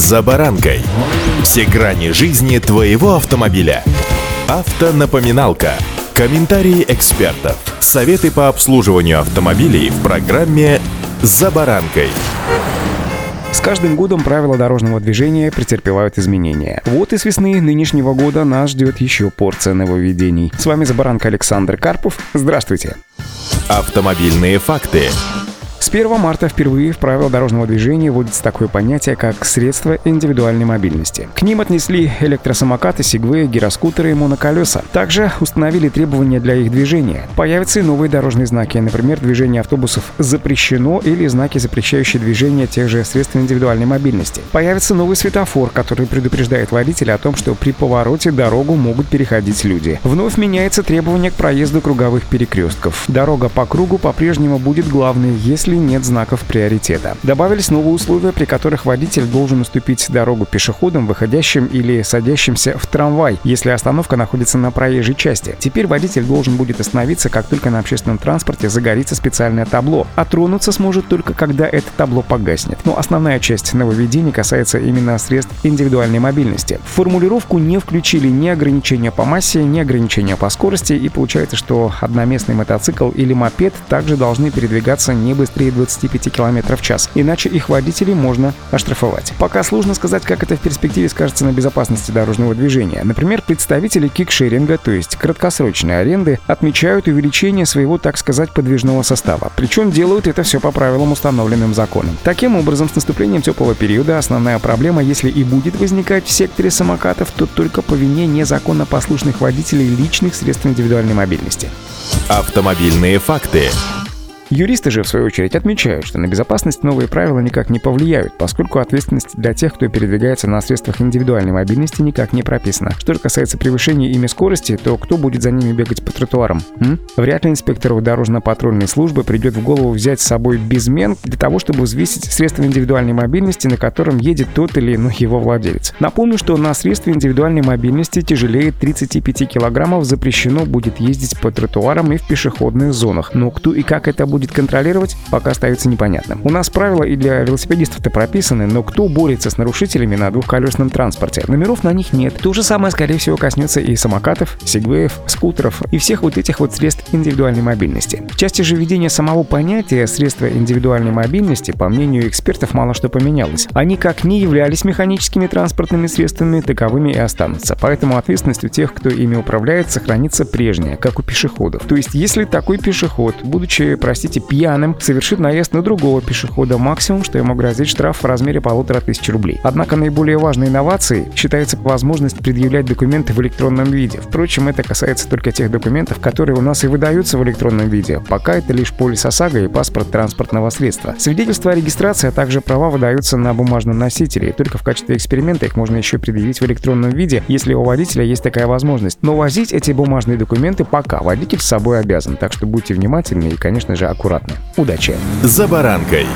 «За баранкой». Все грани жизни твоего автомобиля. Автонапоминалка. Комментарии экспертов. Советы по обслуживанию автомобилей в программе «За баранкой». С каждым годом правила дорожного движения претерпевают изменения. Вот и с весны нынешнего года нас ждет еще порция нововведений. С вами Забаранка Александр Карпов. Здравствуйте. Автомобильные факты. С 1 марта впервые в правила дорожного движения вводится такое понятие, как средства индивидуальной мобильности. К ним отнесли электросамокаты, сегвы, гироскутеры и моноколеса. Также установили требования для их движения. Появятся и новые дорожные знаки, например, движение автобусов запрещено или знаки, запрещающие движение тех же средств индивидуальной мобильности. Появится новый светофор, который предупреждает водителя о том, что при повороте дорогу могут переходить люди. Вновь меняется требование к проезду круговых перекрестков. Дорога по кругу по-прежнему будет главной, если нет знаков приоритета. Добавились новые условия, при которых водитель должен уступить дорогу пешеходам, выходящим или садящимся в трамвай, если остановка находится на проезжей части. Теперь водитель должен будет остановиться, как только на общественном транспорте загорится специальное табло, а тронуться сможет только когда это табло погаснет. Но основная часть нововведений касается именно средств индивидуальной мобильности. В формулировку не включили ни ограничения по массе, ни ограничения по скорости, и получается, что одноместный мотоцикл или мопед также должны передвигаться не быстрее быстрее 25 км в час, иначе их водителей можно оштрафовать. Пока сложно сказать, как это в перспективе скажется на безопасности дорожного движения. Например, представители кикшеринга, то есть краткосрочной аренды, отмечают увеличение своего, так сказать, подвижного состава. Причем делают это все по правилам, установленным законом. Таким образом, с наступлением теплого периода основная проблема, если и будет возникать в секторе самокатов, то только по вине незаконно послушных водителей личных средств индивидуальной мобильности. Автомобильные факты. Юристы же, в свою очередь, отмечают, что на безопасность новые правила никак не повлияют, поскольку ответственность для тех, кто передвигается на средствах индивидуальной мобильности, никак не прописана. Что же касается превышения ими скорости, то кто будет за ними бегать по тротуарам? М? Вряд ли инспектору дорожно-патрульной службы придет в голову взять с собой безмен для того, чтобы взвесить средства индивидуальной мобильности, на котором едет тот или иной его владелец. Напомню, что на средстве индивидуальной мобильности тяжелее 35 килограммов запрещено будет ездить по тротуарам и в пешеходных зонах. Но кто и как это будет будет контролировать, пока остается непонятным. У нас правила и для велосипедистов-то прописаны, но кто борется с нарушителями на двухколесном транспорте? Номеров на них нет. То же самое, скорее всего, коснется и самокатов, сегвеев, скутеров и всех вот этих вот средств индивидуальной мобильности. В части же введения самого понятия средства индивидуальной мобильности, по мнению экспертов, мало что поменялось. Они как не являлись механическими транспортными средствами, таковыми и останутся. Поэтому ответственность у тех, кто ими управляет, сохранится прежняя, как у пешеходов. То есть, если такой пешеход, будучи, простите, простите, пьяным, совершит наезд на другого пешехода, максимум, что ему грозит штраф в размере полутора тысяч рублей. Однако наиболее важной инновацией считается возможность предъявлять документы в электронном виде. Впрочем, это касается только тех документов, которые у нас и выдаются в электронном виде. Пока это лишь полис ОСАГО и паспорт транспортного средства. Свидетельства о регистрации, а также права выдаются на бумажном носителе. И только в качестве эксперимента их можно еще предъявить в электронном виде, если у водителя есть такая возможность. Но возить эти бумажные документы пока водитель с собой обязан. Так что будьте внимательны и, конечно же, аккуратны. Удачи! За баранкой.